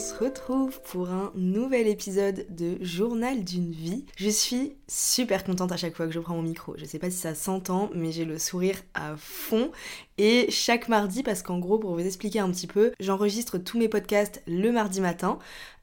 se retrouve pour un nouvel épisode de Journal d'une vie. Je suis super contente à chaque fois que je prends mon micro. Je sais pas si ça s'entend, mais j'ai le sourire à fond. Et chaque mardi, parce qu'en gros, pour vous expliquer un petit peu, j'enregistre tous mes podcasts le mardi matin.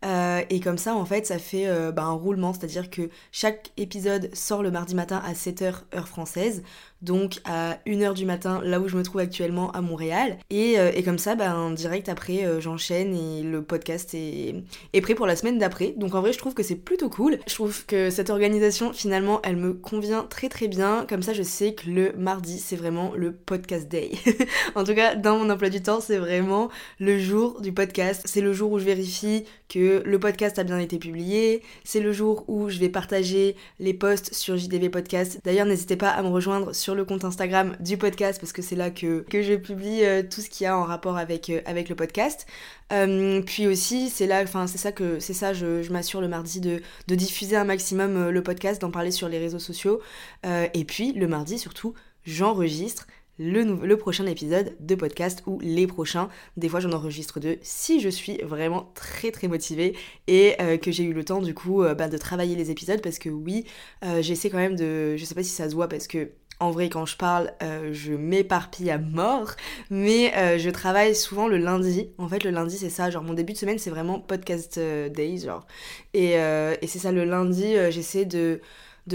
Euh, et comme ça, en fait, ça fait euh, bah, un roulement, c'est-à-dire que chaque épisode sort le mardi matin à 7h heure française, donc à 1h du matin, là où je me trouve actuellement à Montréal. Et, euh, comme ça, bah, direct après, j'enchaîne et le podcast est prêt pour la semaine d'après. Donc en vrai, je trouve que c'est plutôt cool. Je trouve que cette organisation, finalement, elle me convient très très bien. Comme ça, je sais que le mardi, c'est vraiment le podcast day. en tout cas, dans mon emploi du temps, c'est vraiment le jour du podcast. C'est le jour où je vérifie que le podcast a bien été publié. C'est le jour où je vais partager les posts sur JDV Podcast. D'ailleurs, n'hésitez pas à me rejoindre sur le compte Instagram du podcast parce que c'est là que, que je publie euh, tout ce qu'il y a en rapport avec, euh, avec le podcast. Euh, puis aussi, c'est là, enfin, c'est ça que, c'est ça, je, je m'assure le mardi de, de, diffuser un maximum le podcast, d'en parler sur les réseaux sociaux. et puis, le mardi, surtout, j'enregistre le, prochain épisode de podcast ou les prochains. Des fois, j'en enregistre deux si je suis vraiment très très motivée et euh, que j'ai eu le temps du coup euh, bah, de travailler les épisodes parce que oui, euh, j'essaie quand même de. Je sais pas si ça se voit parce que. En vrai, quand je parle, je m'éparpille à mort, mais je travaille souvent le lundi. En fait, le lundi, c'est ça. Genre, mon début de semaine, c'est vraiment podcast days, genre. Et, c'est ça, le lundi, j'essaie de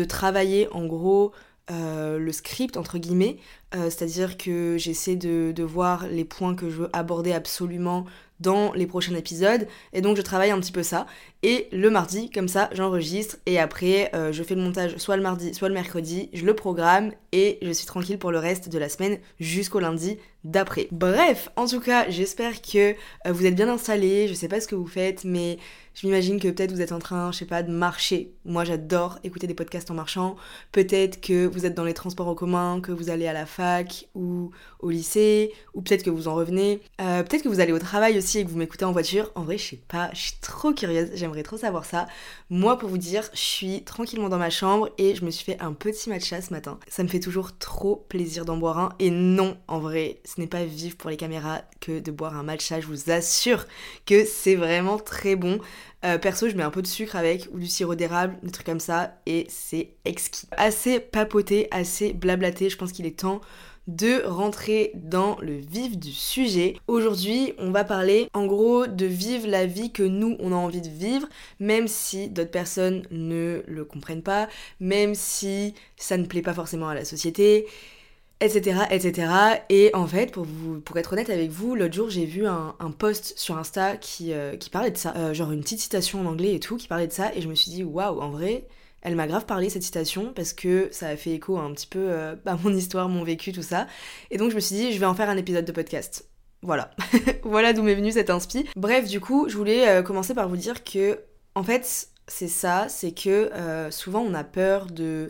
travailler en gros euh, le script entre guillemets, euh, c'est-à-dire que j'essaie de, de, voir les points que je veux aborder absolument dans les prochains épisodes. Et donc je travaille un petit peu ça. Et le mardi, comme ça, j'enregistre. Et après, euh, je fais le montage soit le mardi, soit le mercredi. Je le programme et je suis tranquille pour le reste de la semaine jusqu'au lundi d'après. Bref, en tout cas, j'espère que euh, vous êtes bien installés. Je sais pas ce que vous faites, mais je m'imagine que peut-être vous êtes en train, je sais pas, de marcher. Moi, j'adore écouter des podcasts en marchant. Peut-être que vous êtes dans les transports en commun, que vous allez à la fac ou au lycée, ou peut-être que vous en revenez. Euh, peut-être que vous allez au travail aussi et que vous m'écoutez en voiture. En vrai, je sais pas, je suis trop curieuse, trop savoir ça. Moi, pour vous dire, je suis tranquillement dans ma chambre et je me suis fait un petit matcha ce matin. Ça me fait toujours trop plaisir d'en boire un. Et non, en vrai, ce n'est pas vivre pour les caméras que de boire un matcha. Je vous assure que c'est vraiment très bon. Euh, perso, je mets un peu de sucre avec ou du sirop d'érable, des trucs comme ça, et c'est exquis. Assez papoté, assez blablaté, je pense qu'il est temps de rentrer dans le vif du sujet. Aujourd'hui, on va parler en gros de vivre la vie que nous, on a envie de vivre, même si d'autres personnes ne le comprennent pas, même si ça ne plaît pas forcément à la société etc., etc. Et en fait, pour, être honnête avec vous, l'autre jour, j'ai vu un, post sur Insta qui, euh, parlait de ça, euh, genre une petite citation en anglais et tout, qui parlait de ça, et je me suis dit, waouh, en vrai, elle m'a grave parlé cette citation parce que ça a fait écho un petit peu euh, à mon histoire, mon vécu, tout ça. Et donc je me suis dit, je vais en faire un épisode de podcast. Voilà. voilà d'où m'est venue cette inspi. Bref, du coup, je voulais commencer par vous dire que, en fait, c'est ça, c'est que souvent on a peur de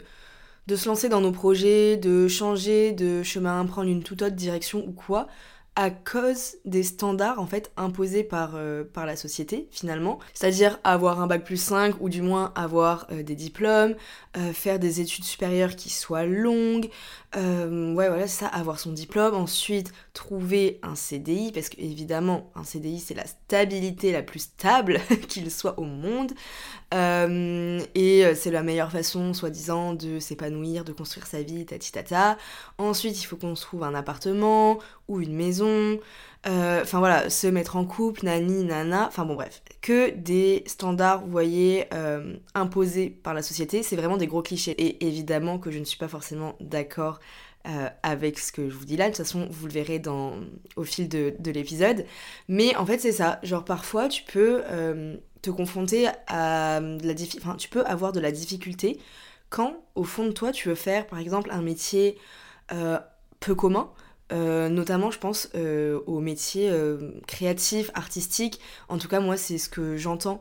de se lancer dans nos projets, de changer de chemin, prendre une toute autre direction ou quoi, à cause des standards en fait imposés par, euh, par la société finalement. C'est-à-dire avoir un bac plus 5 ou du moins avoir euh, des diplômes, euh, faire des études supérieures qui soient longues, ouais voilà ça, avoir son diplôme, ensuite trouver un CDI, parce que évidemment un CDI c'est la stabilité la plus stable qu'il soit au monde, c'est la meilleure façon soi-disant de s'épanouir, de construire sa vie, tata. Ensuite il faut qu'on se trouve un appartement ou une maison, euh, enfin voilà, se mettre en couple, nani, nana, enfin bon bref, que des standards, vous voyez, euh, imposés par la société, c'est vraiment des gros clichés. Et évidemment que je ne suis pas forcément d'accord euh, avec ce que je vous dis là, de toute façon vous le verrez dans, au fil de l'épisode. Mais en fait c'est ça, genre parfois tu peux te confronter à de la enfin tu peux avoir de la difficulté quand au fond de toi tu veux faire par exemple un métier peu commun, euh, notamment, je pense euh, aux métiers euh, créatifs, artistiques. En tout cas, moi, c'est ce que j'entends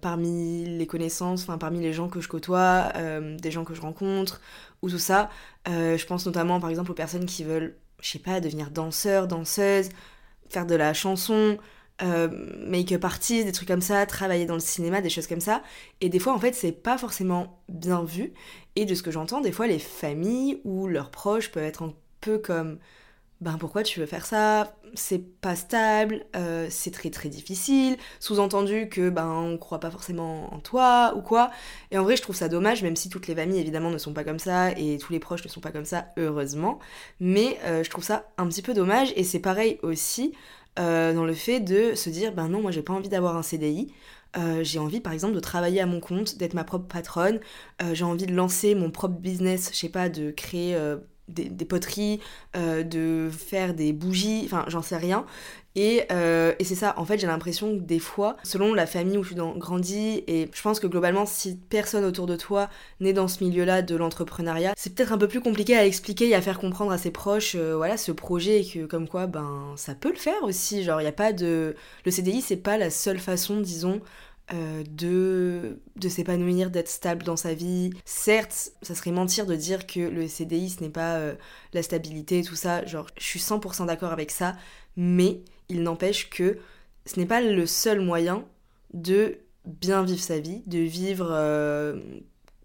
parmi les connaissances, parmi les gens que je côtoie, des gens que je rencontre, ou tout ça. je pense notamment, par exemple, aux personnes qui veulent, je sais pas, devenir danseur, danseuse, faire de la chanson, make-up artist, des trucs comme ça, travailler dans le cinéma, des choses comme ça. Et des fois, en fait, c'est pas forcément bien vu. Et de ce que j'entends, des fois, les familles ou leurs proches peuvent être un peu comme ben pourquoi tu veux faire ça? C'est pas stable, euh, c'est très très difficile. Sous-entendu que ben on croit pas forcément en toi ou quoi. Et en vrai, je trouve ça dommage, même si toutes les familles évidemment ne sont pas comme ça et tous les proches ne sont pas comme ça, heureusement. Mais euh, je trouve ça un petit peu dommage et c'est pareil aussi euh, dans le fait de se dire ben non, moi j'ai pas envie d'avoir un CDI. j'ai envie par exemple de travailler à mon compte, d'être ma propre patronne, j'ai envie de lancer mon propre business, je sais pas, de créer des, poteries, euh, de faire des bougies, enfin j'en sais rien. Euh, et, c'est ça, en fait j'ai l'impression que des fois, selon la famille où je suis grandi, et je pense que globalement si personne autour de toi n'est dans ce milieu-là de l'entrepreneuriat, c'est peut-être un peu plus compliqué à expliquer et à faire comprendre à ses proches, euh, voilà, ce projet et que comme quoi, ben ça peut le faire aussi, genre il n'y a pas de... Le CDI c'est pas la seule façon, disons, euh, de, s'épanouir, d'être stable dans sa vie. Certes, ça serait mentir de dire que le CDI, ce n'est pas euh, la stabilité, tout ça. Genre, je suis 100% d'accord avec ça, mais il n'empêche que ce n'est pas le seul moyen de bien vivre sa vie, de vivre euh,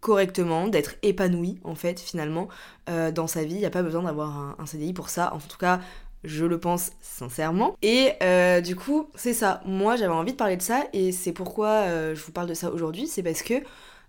correctement, d'être épanoui, en fait, finalement, dans sa vie. Il n'y a pas besoin d'avoir un CDI pour ça. En tout cas, je le pense sincèrement. Et euh, du coup, c'est ça. Moi, j'avais envie de parler de ça et c'est pourquoi euh, je vous parle de ça aujourd'hui. C'est parce que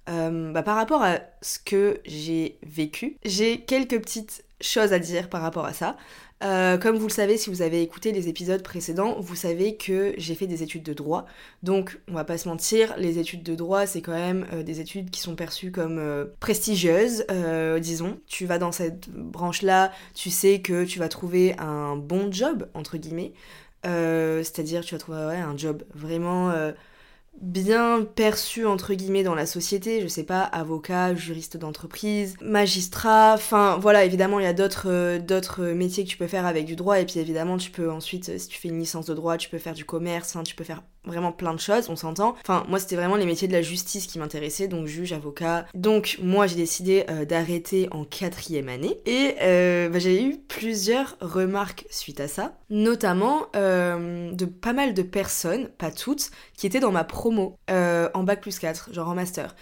euh, bah, par rapport à ce que j'ai vécu, j'ai quelques petites choses à dire par rapport à ça. Euh, comme vous le savez, si vous avez écouté les épisodes précédents, vous savez que j'ai fait des études de droit. Donc, on va pas se mentir, les études de droit, c'est quand même euh, des études qui sont perçues comme euh, prestigieuses, disons. Tu vas dans cette branche-là, tu sais que tu vas trouver un bon job, entre guillemets. C'est-à-dire, tu vas trouver un job vraiment bien perçu entre guillemets dans la société, je sais pas, avocat, juriste d'entreprise, magistrat, enfin voilà, évidemment il y a d'autres euh, métiers que tu peux faire avec du droit. Et puis évidemment tu peux ensuite si tu fais une licence de droit, tu peux faire du commerce, tu peux faire vraiment plein de choses, on s'entend. Enfin, moi, c'était vraiment les métiers de la justice qui m'intéressaient, donc juge, avocat. Donc, moi, j'ai décidé euh, d'arrêter en quatrième année. Et euh, bah, j'ai eu plusieurs remarques suite à ça, notamment euh, de pas mal de personnes, pas toutes, qui étaient dans ma promo en bac plus 4, genre en master.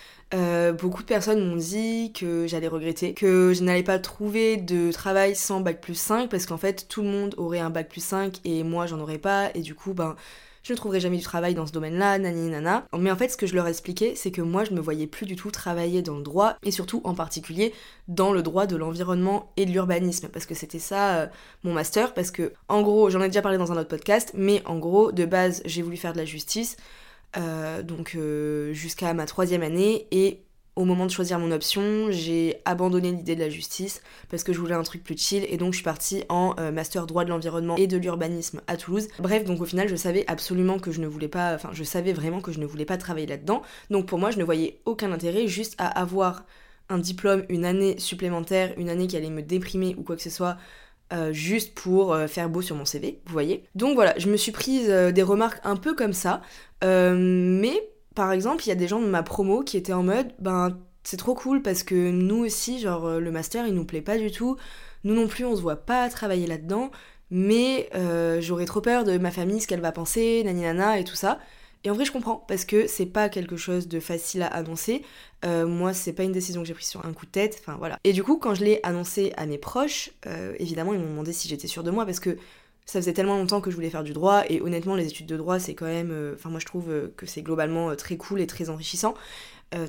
beaucoup de personnes m'ont dit que j'allais regretter, que je n'allais pas trouver de travail sans bac plus 5 parce qu'en fait tout le monde aurait un bac plus 5 et moi j'en aurais pas et du coup ben je ne trouverai jamais du travail dans ce domaine-là, nani nana. Mais en fait, ce que je leur expliquais, c'est que moi, je me voyais plus du tout travailler dans le droit, et surtout en particulier dans le droit de l'environnement et de l'urbanisme, parce que c'était ça euh, mon master, parce que en gros, j'en ai déjà parlé dans un autre podcast, mais en gros, de base, j'ai voulu faire de la justice, euh, donc euh, jusqu'à ma troisième année, et au moment de choisir mon option, j'ai abandonné l'idée de la justice parce que je voulais un truc plus chill et donc je suis partie en euh, master droit de l'environnement et de l'urbanisme à Toulouse. Bref, donc au final, je savais absolument que je ne voulais pas, enfin, je savais vraiment que je ne voulais pas travailler là-dedans. Donc pour moi, je ne voyais aucun intérêt juste à avoir un diplôme, une année supplémentaire, une année qui allait me déprimer ou quoi que ce soit. Euh, juste pour euh, faire beau sur mon CV, vous voyez. Donc voilà, je me suis prise des remarques un peu comme ça, mais par exemple, il y a des gens de ma promo qui étaient en mode, ben c'est trop cool parce que nous aussi, genre euh, le master, il nous plaît pas du tout. Nous non plus, on se voit pas travailler là-dedans. Mais euh, j'aurais trop peur de ma famille, ce qu'elle va penser, nani nana et tout ça. Et en vrai, je comprends parce que c'est pas quelque chose de facile à annoncer. Euh, moi, c'est pas une décision que j'ai prise sur un coup de tête. Enfin voilà. Et du coup, quand je l'ai annoncé à mes proches, évidemment, ils m'ont demandé si j'étais sûre de moi parce que ça faisait tellement longtemps que je voulais faire du droit et honnêtement les études de droit c'est quand même euh, enfin moi je trouve euh, que c'est globalement euh, très cool et très enrichissant.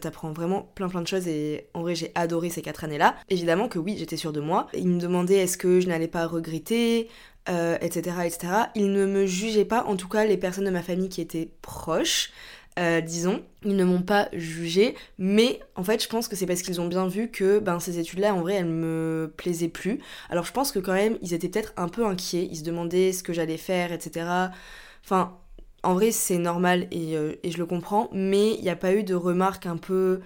T'apprends vraiment plein plein de choses et en vrai j'ai adoré ces quatre années là évidemment que oui j'étais sûre de moi. Ils me demandaient est-ce que je n'allais pas regretter etc etc ils ne me jugeaient pas en tout cas les personnes de ma famille qui étaient proches euh, disons. Ils ne m'ont pas jugé, mais en fait, je pense que c'est parce qu'ils ont bien vu que ben, ces études-là, en vrai, elles me plaisaient plus. Alors, je pense que quand même, ils étaient peut-être un peu inquiets. Ils se demandaient ce que j'allais faire, etc. Enfin, en vrai, c'est normal et, euh, et, je le comprends, mais il n'y a pas eu de remarques un peu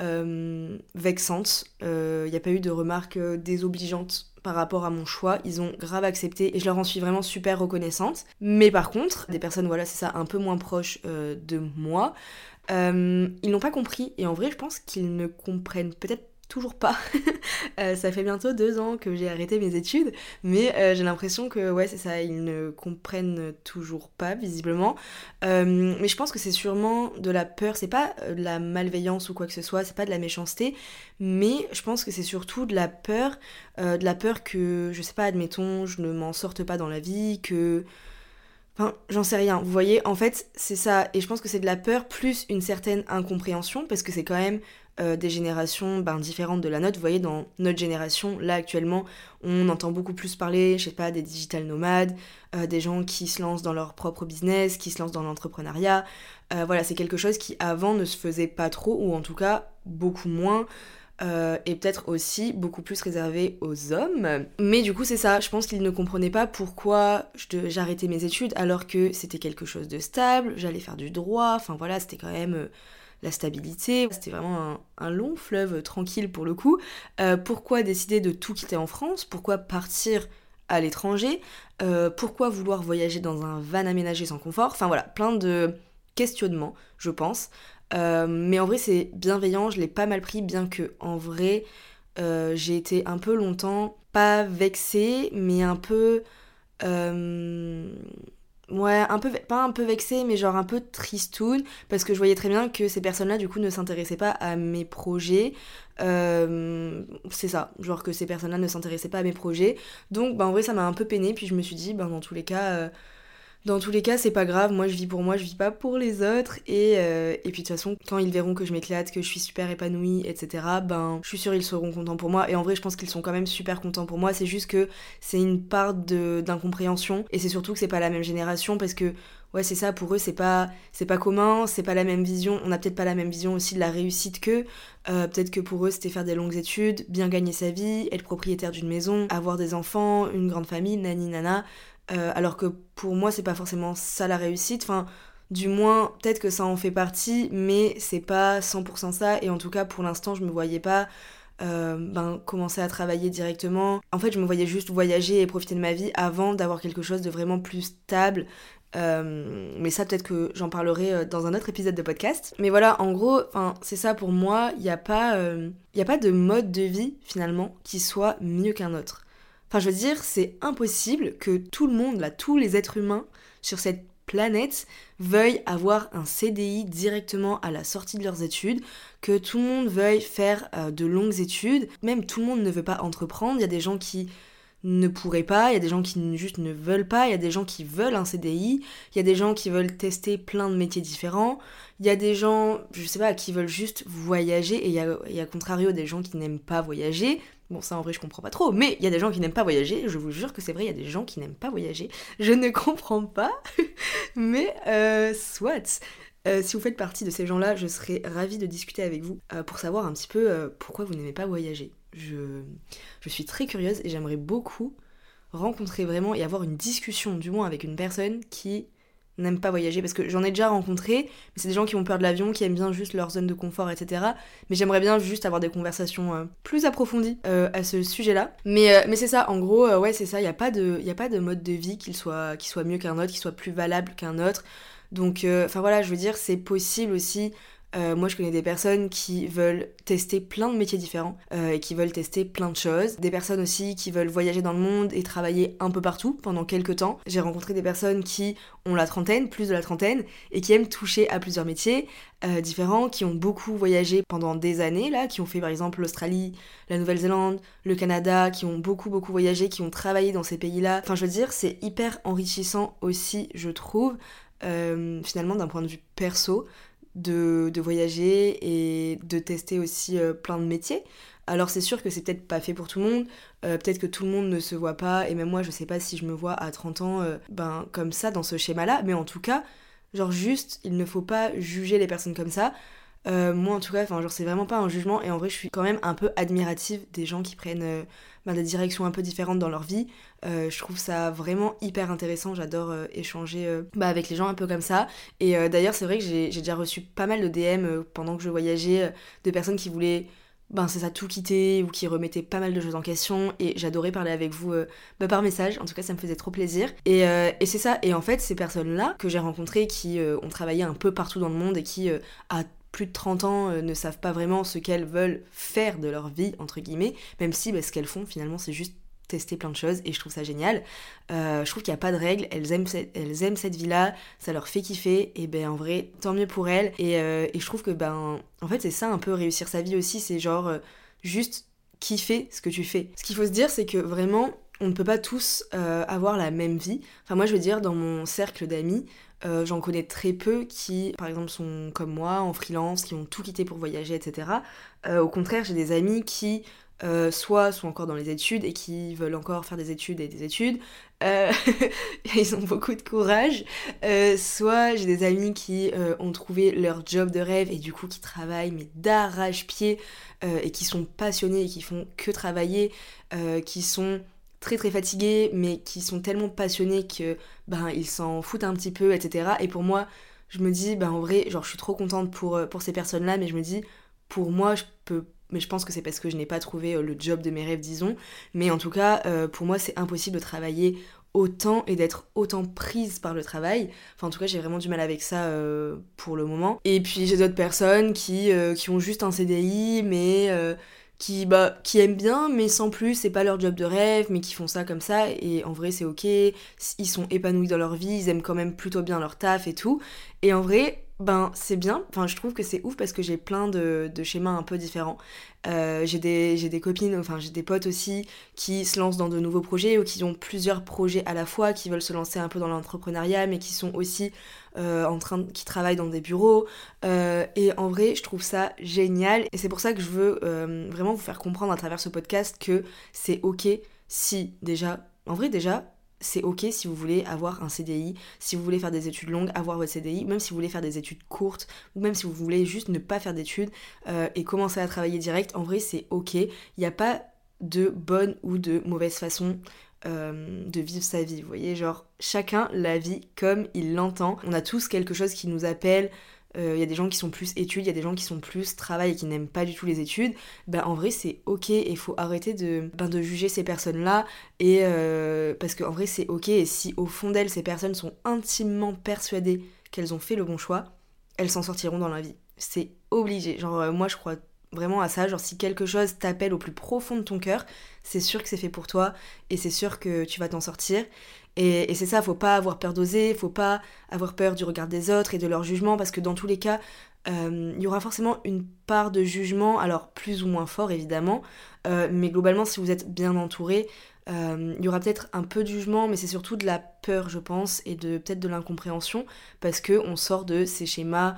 euh, vexantes. Il n'y a pas eu de remarques désobligeantes par rapport à mon choix. Ils ont grave accepté et je leur en suis vraiment super reconnaissante. Mais par contre, des personnes, voilà, c'est ça, un peu moins proches euh, de moi, euh, ils n'ont pas compris. Et en vrai, je pense qu'ils ne comprennent peut-être toujours pas. Euh, ça fait bientôt deux ans que j'ai arrêté mes études, mais euh, j'ai l'impression que ouais c'est ça, ils ne comprennent toujours pas visiblement. Euh, mais je pense que c'est sûrement de la peur, c'est pas de la malveillance ou quoi que ce soit, c'est pas de la méchanceté, mais je pense que c'est surtout de la peur, de la peur que je sais pas, admettons, je ne m'en sorte pas dans la vie, que Enfin, j'en sais rien. Vous voyez, en fait, c'est ça. Et je pense que c'est de la peur plus une certaine incompréhension, parce que c'est quand même euh, des générations ben, différentes de la nôtre. Vous voyez, dans notre génération, là actuellement, on entend beaucoup plus parler, je sais pas, des digital nomades, euh, des gens qui se lancent dans leur propre business, qui se lancent dans l'entrepreneuriat. Euh, voilà, c'est quelque chose qui avant ne se faisait pas trop, ou en tout cas beaucoup moins. Et peut-être aussi beaucoup plus réservé aux hommes. Mais du coup, c'est ça, je pense qu'ils ne comprenaient pas pourquoi j'arrêtais mes études alors que c'était quelque chose de stable, j'allais faire du droit, enfin voilà, c'était quand même la stabilité, c'était vraiment un, long fleuve tranquille pour le coup. Euh, pourquoi décider de tout quitter en France? Pourquoi partir à l'étranger? Pourquoi vouloir voyager dans un van aménagé sans confort? Enfin voilà, plein de questionnements, je pense. Euh, mais en vrai, c'est bienveillant, je l'ai pas mal pris, bien que en vrai, euh, j'ai été un peu longtemps, pas vexée, mais un peu. Euh, ouais, un peu, pas un peu vexée, mais genre un peu tristoun, parce que je voyais très bien que ces personnes-là, du coup, ne s'intéressaient pas à mes projets. c'est ça, genre que ces personnes-là ne s'intéressaient pas à mes projets. Donc, bah, en vrai, ça m'a un peu peiné, puis je me suis dit, bah, dans tous les cas dans tous les cas, c'est pas grave, moi je vis pour moi, je vis pas pour les autres. Et, euh, et puis de toute façon, quand ils verront que je m'éclate, que je suis super épanouie, etc., ben je suis sûre ils seront contents pour moi. Et en vrai, je pense qu'ils sont quand même super contents pour moi. C'est juste que c'est une part d'incompréhension. Et c'est surtout que c'est pas la même génération parce que ouais c'est ça pour eux c'est pas c'est pas commun c'est pas la même vision on a peut-être pas la même vision aussi de la réussite qu'eux euh, peut-être que pour eux c'était faire des longues études bien gagner sa vie être propriétaire d'une maison avoir des enfants une grande famille nani nana euh, alors que pour moi, c'est pas forcément ça la réussite. Enfin, du moins, peut-être que ça en fait partie, mais c'est pas 100% ça. Et en tout cas, pour l'instant, je me voyais pas euh, ben, commencer à travailler directement. En fait, je me voyais juste voyager et profiter de ma vie avant d'avoir quelque chose de vraiment plus stable. Euh, mais ça, peut-être que j'en parlerai dans un autre épisode de podcast. Mais voilà, en gros, c'est ça pour moi. Il n'y a, pas, a pas de mode de vie, finalement, qui soit mieux qu'un autre. Enfin, je veux dire, c'est impossible que tout le monde, là, tous les êtres humains sur cette planète veuillent avoir un CDI directement à la sortie de leurs études, que tout le monde veuille faire euh, de longues études, même tout le monde ne veut pas entreprendre, il y a des gens qui ne pourraient pas, il y a des gens qui juste ne veulent pas, il y a des gens qui veulent un CDI, il y a des gens qui veulent tester plein de métiers différents, il y a des gens, je sais pas, qui veulent juste voyager, et il y a, contrario des gens qui n'aiment pas voyager, Bon, ça en vrai, je comprends pas trop, mais il y a des gens qui n'aiment pas voyager, je vous jure que c'est vrai, il y a des gens qui n'aiment pas voyager. Je ne comprends pas, mais euh, soit. Euh, si vous faites partie de ces gens-là, je serais ravie de discuter avec vous euh, pour savoir un petit peu euh, pourquoi vous n'aimez pas voyager. Je, je suis très curieuse et j'aimerais beaucoup rencontrer vraiment et avoir une discussion, du moins avec une personne qui n'aiment pas voyager parce que j'en ai déjà rencontré, mais c'est des gens qui ont peur de l'avion, qui aiment bien juste leur zone de confort, etc. Mais j'aimerais bien juste avoir des conversations euh, plus approfondies euh, à ce sujet-là. Mais, euh, mais c'est ça, en gros, ouais, c'est ça, il n'y a, pas de, a pas de mode de vie qui soit, qui soit mieux qu'un autre, qui soit plus valable qu'un autre. Donc, enfin voilà, je veux dire, c'est possible aussi euh, moi, je connais des personnes qui veulent tester plein de métiers différents euh, et qui veulent tester plein de choses. Des personnes aussi qui veulent voyager dans le monde et travailler un peu partout pendant quelques temps. J'ai rencontré des personnes qui ont la trentaine, plus de la trentaine, et qui aiment toucher à plusieurs métiers euh, différents, qui ont beaucoup voyagé pendant des années, là, qui ont fait par exemple l'Australie, la Nouvelle-Zélande, le Canada, qui ont beaucoup beaucoup voyagé, qui ont travaillé dans ces pays-là. Enfin, je veux dire, c'est hyper enrichissant aussi, je trouve. finalement d'un point de vue perso de, voyager et de tester aussi euh, plein de métiers. Alors c'est sûr que c'est peut-être pas fait pour tout le monde, euh, peut-être que tout le monde ne se voit pas, et même moi je sais pas si je me vois à 30 ans euh, ben, comme ça, dans ce schéma-là, mais en tout cas, genre juste, il ne faut pas juger les personnes comme ça. moi en tout cas, enfin genre c'est vraiment pas un jugement, et en vrai je suis quand même un peu admirative des gens qui prennent ben, des directions un peu différentes dans leur vie. Euh, je trouve ça vraiment hyper intéressant, j'adore euh, échanger euh, bah, avec les gens un peu comme ça. Et d'ailleurs c'est vrai que j'ai déjà reçu pas mal de DM pendant que je voyageais, de personnes qui voulaient ben c'est ça tout quitter ou qui remettaient pas mal de choses en question. Et j'adorais parler avec vous bah, par message. En tout cas ça me faisait trop plaisir. Et, et c'est ça. Et en fait ces personnes là que j'ai rencontrées qui ont travaillé un peu partout dans le monde et qui à plus de 30 ans ne savent pas vraiment ce qu'elles veulent faire de leur vie, entre guillemets, même si bah, ce qu'elles font finalement c'est juste tester plein de choses et je trouve ça génial. Euh, je trouve qu'il n'y a pas de règles, elles aiment, cette, elles aiment cette vie-là, ça leur fait kiffer et ben en vrai, tant mieux pour elles. Et, euh, je trouve que ben en fait c'est ça un peu réussir sa vie aussi, c'est genre euh, juste kiffer ce que tu fais. Ce qu'il faut se dire c'est que vraiment on ne peut pas tous avoir la même vie. Enfin moi je veux dire dans mon cercle d'amis, j'en connais très peu qui, par exemple, sont comme moi, en freelance, qui ont tout quitté pour voyager, etc. au contraire, j'ai des amis qui euh, soit sont encore dans les études et qui veulent encore faire des études et des études. Euh, ils ont beaucoup de courage. Euh, soit j'ai des amis qui ont trouvé leur job de rêve et du coup qui travaillent mais d'arrache-pied et qui sont passionnés et qui font que travailler, qui sont très très fatigués mais qui sont tellement passionnés que ben ils s'en foutent un petit peu, etc. Et pour moi, je me dis, ben en vrai, genre je suis trop contente pour, pour ces personnes-là, mais je me dis, pour moi, je peux mais je pense que c'est parce que je n'ai pas trouvé euh, le job de mes rêves, disons. Mais en tout cas, euh, pour moi, c'est impossible de travailler autant et d'être autant prise par le travail. Enfin, en tout cas, j'ai vraiment du mal avec ça euh, pour le moment. Et puis, j'ai d'autres personnes qui, qui ont juste un CDI, mais qui, bah, qui aiment bien, mais sans plus, c'est pas leur job de rêve, mais qui font ça comme ça. Et en vrai, c'est ok. Ils sont épanouis dans leur vie, ils aiment quand même plutôt bien leur taf et tout. Et en vrai, ben c'est bien, enfin je trouve que c'est ouf parce que j'ai plein de, schémas un peu différents. Euh, j'ai des, des, copines, enfin j'ai des potes aussi qui se lancent dans de nouveaux projets ou qui ont plusieurs projets à la fois, qui veulent se lancer un peu dans l'entrepreneuriat mais qui sont aussi en train qui travaillent dans des bureaux. Euh, et en vrai je trouve ça génial et c'est pour ça que je veux vraiment vous faire comprendre à travers ce podcast que c'est ok si déjà, en vrai déjà c'est ok si vous voulez avoir un CDI, si vous voulez faire des études longues, avoir votre CDI, même si vous voulez faire des études courtes, ou même si vous voulez juste ne pas faire d'études euh, et commencer à travailler direct, en vrai c'est ok. Il n'y a pas de bonne ou de mauvaise façon euh, de vivre sa vie, vous voyez, genre chacun la vie comme il l'entend. On a tous quelque chose qui nous appelle, il euh, y a des gens qui sont plus études, il y a des gens qui sont plus travail et qui n'aiment pas du tout les études, ben en vrai c'est ok et faut arrêter de, ben, de juger ces personnes-là euh, parce qu'en vrai c'est ok et si au fond d'elles ces personnes sont intimement persuadées qu'elles ont fait le bon choix, elles s'en sortiront dans la vie. C'est obligé. Genre euh, moi je crois vraiment à ça, genre si quelque chose t'appelle au plus profond de ton cœur, c'est sûr que c'est fait pour toi et c'est sûr que tu vas t'en sortir. Et, c'est ça, faut pas avoir peur d'oser, faut pas avoir peur du regard des autres et de leur jugement, parce que dans tous les cas, euh, il y aura forcément une part de jugement, alors plus ou moins fort évidemment, euh, mais globalement si vous êtes bien entouré, euh, il y aura peut-être un peu de jugement, mais c'est surtout de la peur, je pense, et de peut-être de l'incompréhension, parce que on sort de ces schémas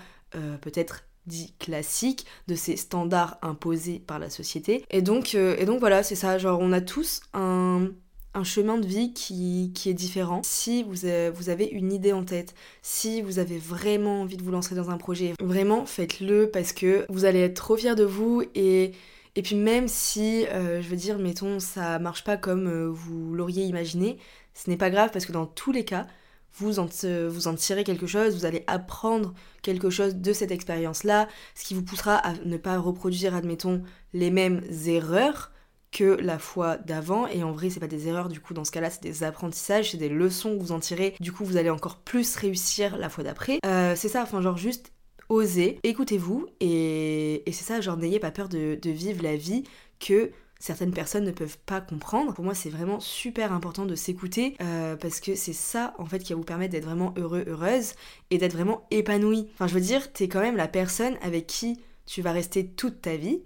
peut-être dits classiques, de ces standards imposés par la société. Et donc, et donc voilà, c'est ça, genre on a tous un un chemin de vie qui, est différent. Si vous avez, vous avez une idée en tête, si vous avez vraiment envie de vous lancer dans un projet, vraiment faites-le parce que vous allez être trop fiers de vous et, et puis même si, euh, je veux dire, mettons, ça marche pas comme euh, vous l'auriez imaginé, ce n'est pas grave parce que dans tous les cas, vous en, vous en tirez quelque chose, vous allez apprendre quelque chose de cette expérience-là, ce qui vous poussera à ne pas reproduire, admettons, les mêmes erreurs que la fois d'avant. Et en vrai c'est pas des erreurs. Du coup dans ce cas là c'est des apprentissages c'est des leçons que vous en tirez. Du coup vous allez encore plus réussir la fois d'après. Euh, c'est ça enfin genre juste osez écoutez-vous. Et, c'est ça genre n'ayez pas peur de, vivre la vie que certaines personnes ne peuvent pas comprendre. Pour moi, c'est vraiment super important de s'écouter euh, parce que c'est ça en fait qui va vous permettre d'être vraiment heureux, heureuse et d'être vraiment épanoui. Enfin, je veux dire, t'es quand même la personne avec qui tu vas rester toute ta vie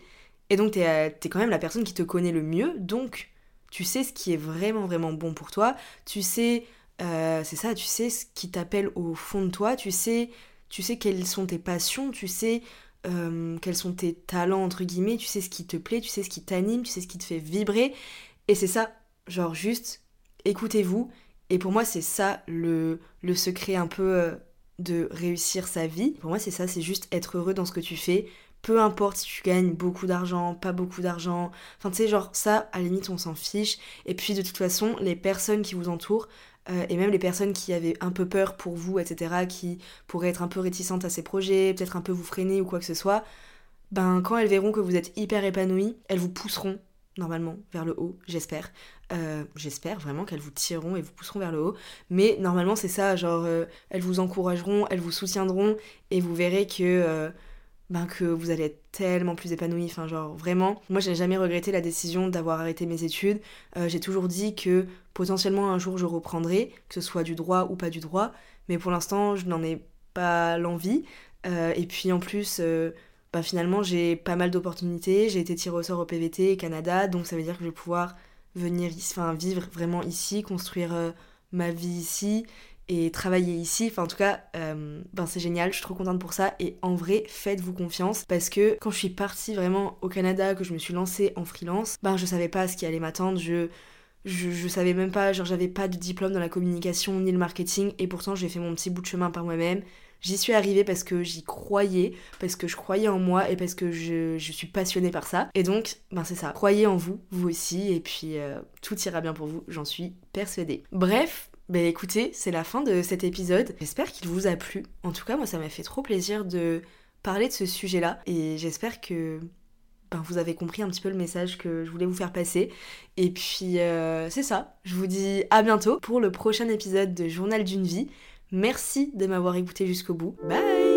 et donc, t'es euh, es quand même la personne qui te connaît le mieux, donc tu sais ce qui est vraiment, vraiment bon pour toi. Tu sais, euh, c'est ça, tu sais ce qui t'appelle au fond de toi, tu sais, tu sais quelles sont tes passions, tu sais euh, quels sont tes talents, entre guillemets, tu sais ce qui te plaît, tu sais ce qui t'anime, tu sais ce qui te fait vibrer. Et c'est ça, genre juste, écoutez-vous. Et pour moi, c'est ça le, le secret un peu de réussir sa vie. Pour moi, c'est ça, c'est juste être heureux dans ce que tu fais, peu importe si tu gagnes beaucoup d'argent, pas beaucoup d'argent. Enfin, tu sais, genre, ça, à la limite, on s'en fiche. Et puis, de toute façon, les personnes qui vous entourent, euh, et même les personnes qui avaient un peu peur pour vous, etc., qui pourraient être un peu réticentes à ces projets, peut-être un peu vous freiner ou quoi que ce soit, ben, quand elles verront que vous êtes hyper épanoui, elles vous pousseront normalement vers le haut, j'espère. Euh, j'espère vraiment qu'elles vous tireront et vous pousseront vers le haut. Mais normalement, c'est ça, genre, euh, elles vous encourageront, elles vous soutiendront, et vous verrez que ben que vous allez être tellement plus épanoui. Enfin, genre vraiment, moi je n'ai jamais regretté la décision d'avoir arrêté mes études. Euh, j'ai toujours dit que potentiellement un jour je reprendrai, que ce soit du droit ou pas du droit, mais pour l'instant je n'en ai pas l'envie. Euh, et puis en plus, ben, finalement j'ai pas mal d'opportunités. J'ai été tiré au sort au PVT Canada, donc ça veut dire que je vais pouvoir venir enfin vivre vraiment ici, construire ma vie ici et travailler ici. Enfin, en tout cas, euh, ben c'est génial, je suis trop contente pour ça. Et en vrai, faites-vous confiance parce que quand je suis partie vraiment au Canada, que je me suis lancée en freelance, ben je savais pas ce qui allait m'attendre. Je, je, savais même pas, genre j'avais pas de diplôme dans la communication ni le marketing et pourtant j'ai fait mon petit bout de chemin par moi-même. J'y suis arrivée parce que j'y croyais, parce que je croyais en moi et parce que je, je suis passionnée par ça. Et donc, ben c'est ça. Croyez en vous, vous aussi, et puis euh, tout ira bien pour vous, j'en suis persuadée. Bref, bah écoutez, c'est la fin de cet épisode. J'espère qu'il vous a plu. En tout cas, moi ça m'a fait trop plaisir de parler de ce sujet-là et j'espère que ben, vous avez compris un petit peu le message que je voulais vous faire passer. Et puis euh, c'est ça, je vous dis à bientôt pour le prochain épisode de Journal d'une vie. Merci de m'avoir écouté jusqu'au bout. Bye